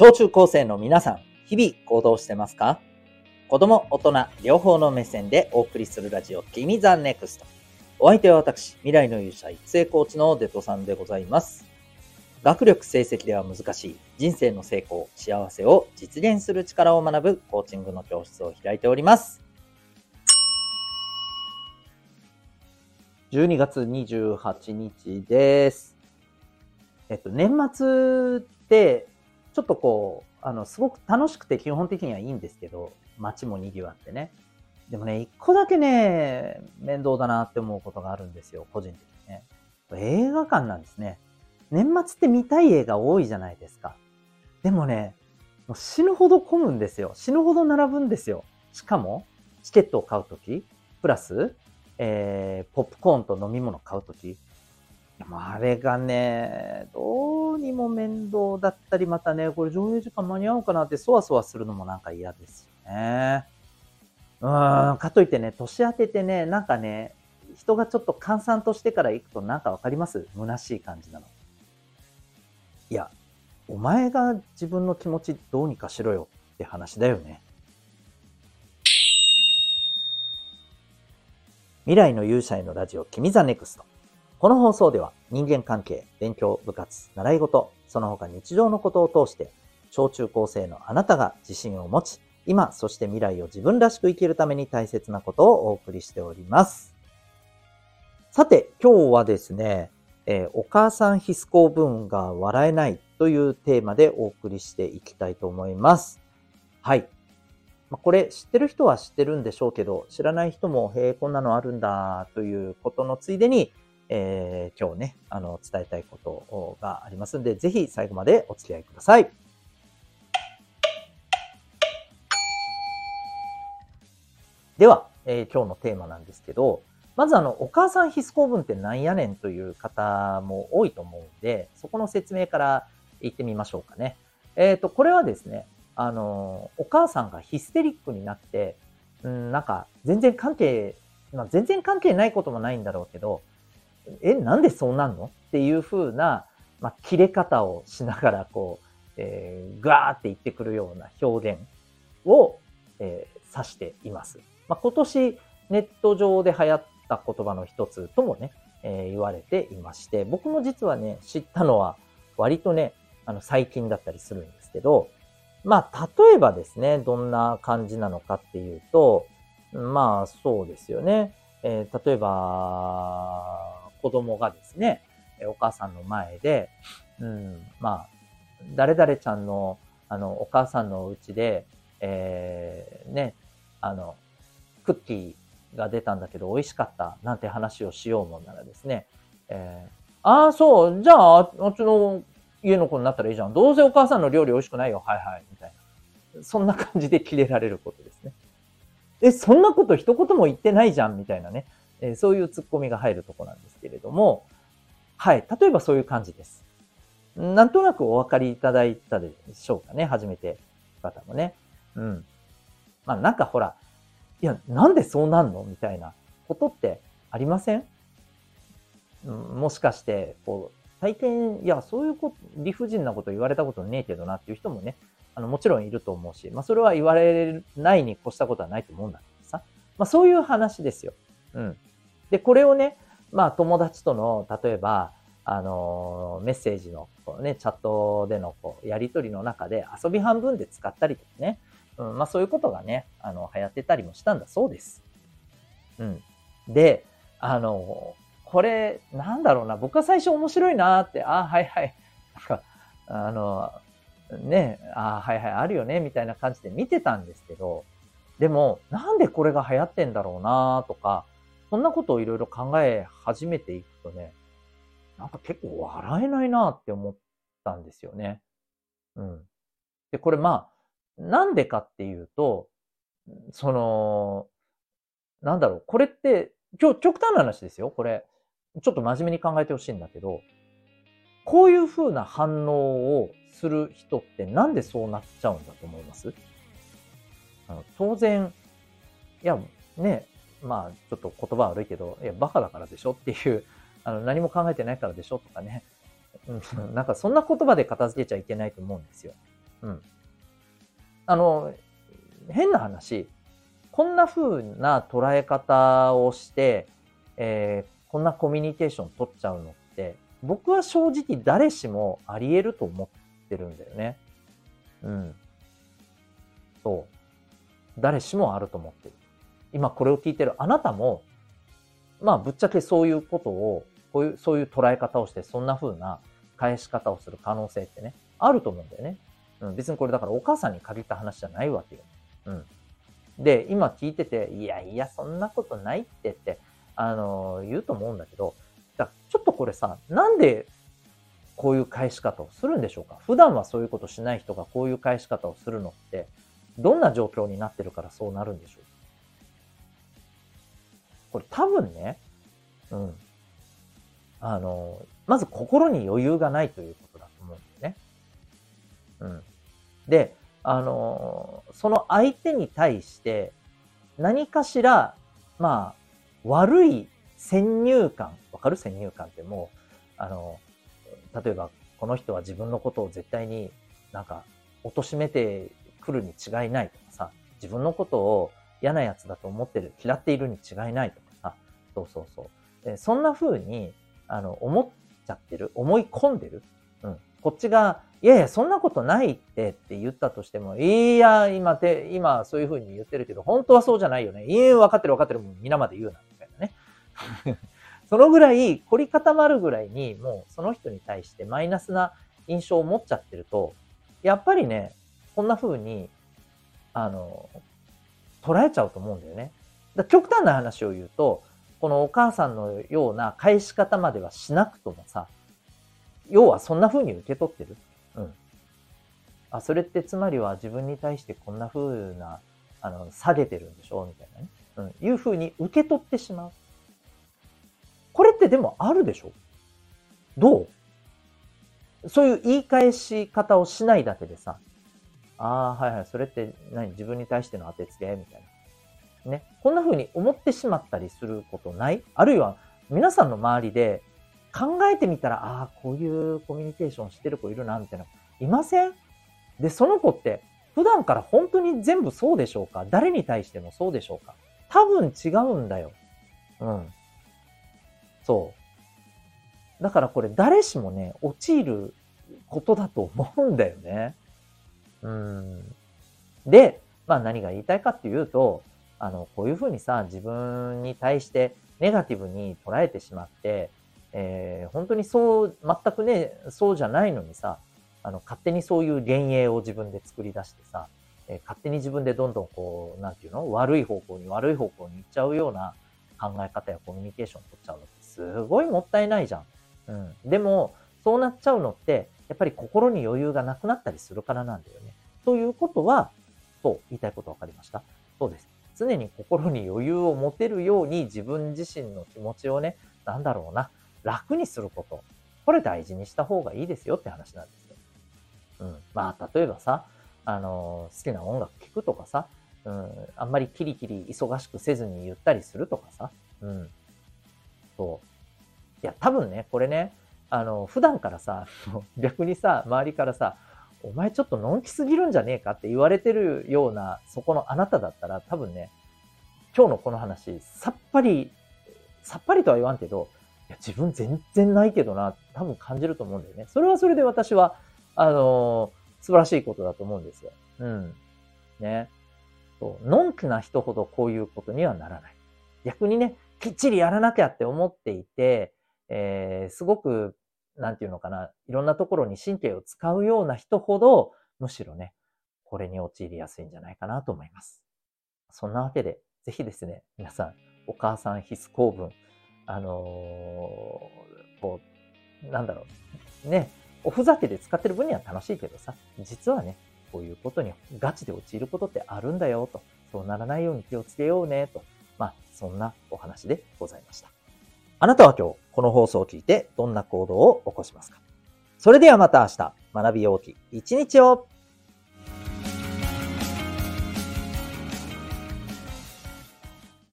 小中高生の皆さん、日々行動してますか？子供、大人、両方の目線でお送りするラジオ、君 the NEXT。お相手は私、未来の勇者育成コーチのデトさんでございます。学力成績では難しい人生の成功、幸せを実現する力を学ぶコーチングの教室を開いております。12月28日です。えっと、年末って、ちょっとこう、あの、すごく楽しくて基本的にはいいんですけど、街も賑わってね。でもね、一個だけね、面倒だなって思うことがあるんですよ、個人的にね。映画館なんですね。年末って見たい映画多いじゃないですか。でもね、もう死ぬほど混むんですよ。死ぬほど並ぶんですよ。しかも、チケットを買うとき、プラス、えー、ポップコーンと飲み物買うとき、あれがね、どうにも面倒だったり、またね、これ上映時間間に合うかなってそわそわするのもなんか嫌ですよね。うん、かといってね、年当ててね、なんかね、人がちょっと閑散としてから行くとなんかわかります？虚しい感じなの。いや、お前が自分の気持ちどうにかしろよって話だよね。未来の勇者へのラジオ、君 the NEXT。この放送では人間関係、勉強、部活、習い事、その他日常のことを通して、小中高生のあなたが自信を持ち、今、そして未来を自分らしく生きるために大切なことをお送りしております。さて、今日はですね、えー、お母さんヒス構文が笑えないというテーマでお送りしていきたいと思います。はい。まこれ知ってる人は知ってるんでしょうけど、知らない人も、へえ、こんなのあるんだということのついでに、えー、今日ね、あの、伝えたいことがありますんで、ぜひ最後までお付き合いください。では、えー、今日のテーマなんですけど、まずあの、お母さん必須公文ってなんやねんという方も多いと思うんで、そこの説明から言ってみましょうかね。えっ、ー、と、これはですね、あの、お母さんがヒステリックになって、うん、なんか、全然関係、まあ、全然関係ないこともないんだろうけど、え、なんでそうなんの？っていう風な、まあ、切れ方をしながら、こう、えー、ガーって言ってくるような表現を、えー、指しています。まあ、今年ネット上で流行った言葉の一つともね、えー、言われていまして、僕も実はね、知ったのは割とね、あの、最近だったりするんですけど、まあ、例えばですね、どんな感じなのかっていうと、まあ、そうですよね。えー、例えば、子供がですね、お母さんの前で、うん、まあ、誰々ちゃんの、あの、お母さんのうちで、えー、ね、あの、クッキーが出たんだけど美味しかったなんて話をしようもんならですね、えー、ああ、そう、じゃあ、あっちの家の子になったらいいじゃん。どうせお母さんの料理美味しくないよ。はいはい、みたいな。そんな感じでキレられることですね。え、そんなこと一言も言ってないじゃん、みたいなね。えそういうツッコミが入るとこなんですけれども、はい。例えばそういう感じです。なんとなくお分かりいただいたでしょうかね。初めて方もね。うん。まあなんかほら、いや、なんでそうなんの？みたいなことってありません、うん、もしかして、こう、大抵、いや、そういうこと、理不尽なこと言われたことねえけどなっていう人もね、あの、もちろんいると思うし、まあそれは言われないに越したことはないと思うんだけどさ。まあそういう話ですよ。うん。で、これをね、まあ友達との、例えば、あの、メッセージの、こうね、チャットでのこうやりとりの中で遊び半分で使ったりとかね、うん、まあそういうことがね、あの、流行ってたりもしたんだそうです。うん。で、あの、これ、なんだろうな、僕は最初面白いなって、ああ、はいはい、なんか、あの、ね、ああ、はいはい、あるよね、みたいな感じで見てたんですけど、でも、なんでこれが流行ってんだろうなとか、そんなことをいろいろ考え始めていくとね、なんか結構笑えないなって思ったんですよね。うん。で、これまあ、なんでかっていうと、その、なんだろう、これって、今日極端な話ですよ、これ。ちょっと真面目に考えてほしいんだけど、こういう風な反応をする人ってなんでそうなっちゃうんだと思います？あの当然、いや、ね、まあ、ちょっと言葉悪いけど、いや、バカだからでしょっていう、あの、何も考えてないからでしょとかね。なんかそんな言葉で片付けちゃいけないと思うんですよ。うん。あの、変な話、こんな風な捉え方をして、えー、こんなコミュニケーション取っちゃうのって、僕は正直誰しもあり得ると思ってるんだよね。うん。そう。誰しもあると思ってる。今これを聞いてるあなたも、まあぶっちゃけそういうことを、こういう、そういう捉え方をして、そんな風な返し方をする可能性ってね、あると思うんだよね。うん、別にこれだからお母さんに限った話じゃないわけよ。うん。で、今聞いてて、いやいや、そんなことないってって、あのー、言うと思うんだけど、だちょっとこれさ、なんでこういう返し方をするんでしょうか？普段はそういうことしない人がこういう返し方をするのって、どんな状況になってるからそうなるんでしょう？これ多分ね、うん。あの、まず心に余裕がないということだと思うんだよね。うん。で、あの、その相手に対して何かしら、まあ、悪い先入観、わかる先入観ってもう、あの、例えばこの人は自分のことを絶対になんか貶めてくるに違いないとかさ、自分のことを嫌なやつだと思ってる、嫌っているに違いないとかさ、そうそうそう。でそんな風に、あの、思っちゃってる、思い込んでる。うん。こっちが、いやいや、そんなことないってって言ったとしても、いや、今て、今そういう風に言ってるけど、本当はそうじゃないよね。いや、分かってる分かってる、もう皆まで言うな、みたいなね。そのぐらい、凝り固まるぐらいに、もうその人に対してマイナスな印象を持っちゃってると、やっぱりね、こんな風に、あの、捉えちゃうと思うんだよね。だ極端な話を言うと、このお母さんのような返し方まではしなくともさ、要はそんな風に受け取ってる？うん。あ、それってつまりは自分に対してこんな風な、あの、下げてるんでしょ？みたいなね。うん。いう風に受け取ってしまう。これってでもあるでしょ？どう？そういう言い返し方をしないだけでさ、ああ、はいはい、それって何？自分に対しての当てつけ？みたいな。ね。こんな風に思ってしまったりすることない？あるいは、皆さんの周りで考えてみたら、ああ、こういうコミュニケーションしてる子いるな、みたいな。いません？で、その子って、普段から本当に全部そうでしょうか？誰に対してもそうでしょうか？多分違うんだよ。うん。そう。だからこれ誰しもね、陥ることだと思うんだよね。うん。で、まあ何が言いたいかっていうと、あの、こういうふうにさ、自分に対してネガティブに捉えてしまって、えー、本当にそう、全くね、そうじゃないのにさ、あの、勝手にそういう幻影を自分で作り出してさ、えー、勝手に自分でどんどんこう、なんていうの？悪い方向に悪い方向に行っちゃうような考え方やコミュニケーションを取っちゃうのってすごいもったいないじゃん。うん。でも、そうなっちゃうのって、やっぱり心に余裕がなくなったりするからなんだよね。ということは、そう、言いたいことわかりました？そうです。常に心に余裕を持てるように自分自身の気持ちをね、なんだろうな、楽にすること。これ大事にした方がいいですよって話なんですよ。うん。まあ、例えばさ、あの、好きな音楽聴くとかさ、うん、あんまりキリキリ忙しくせずにゆったりするとかさ、うん。そう。いや、多分ね、これね、あの、普段からさ、逆にさ、周りからさ、お前ちょっとのんきすぎるんじゃねえかって言われてるような、そこのあなただったら、多分ね、今日のこの話、さっぱり、さっぱりとは言わんけど、いや、自分全然ないけどな、多分感じると思うんだよね。それはそれで私は、あのー、素晴らしいことだと思うんですよ。うん。ね。そう。のんきな人ほどこういうことにはならない。逆にね、きっちりやらなきゃって思っていて、えー、すごくなんていうのかな、いろんなところに神経を使うような人ほど、むしろね、これに陥りやすいんじゃないかなと思います。そんなわけで、ぜひですね、皆さん、お母さん必須公文、あのー、こう、なんだろう、ね、おふざけで使ってる分には楽しいけどさ、実はね、こういうことにガチで陥ることってあるんだよと、そうならないように気をつけようねと、まあ、そんなお話でございました。あなたは今日この放送を聞いてどんな行動を起こしますか？それではまた明日学びようき一日を。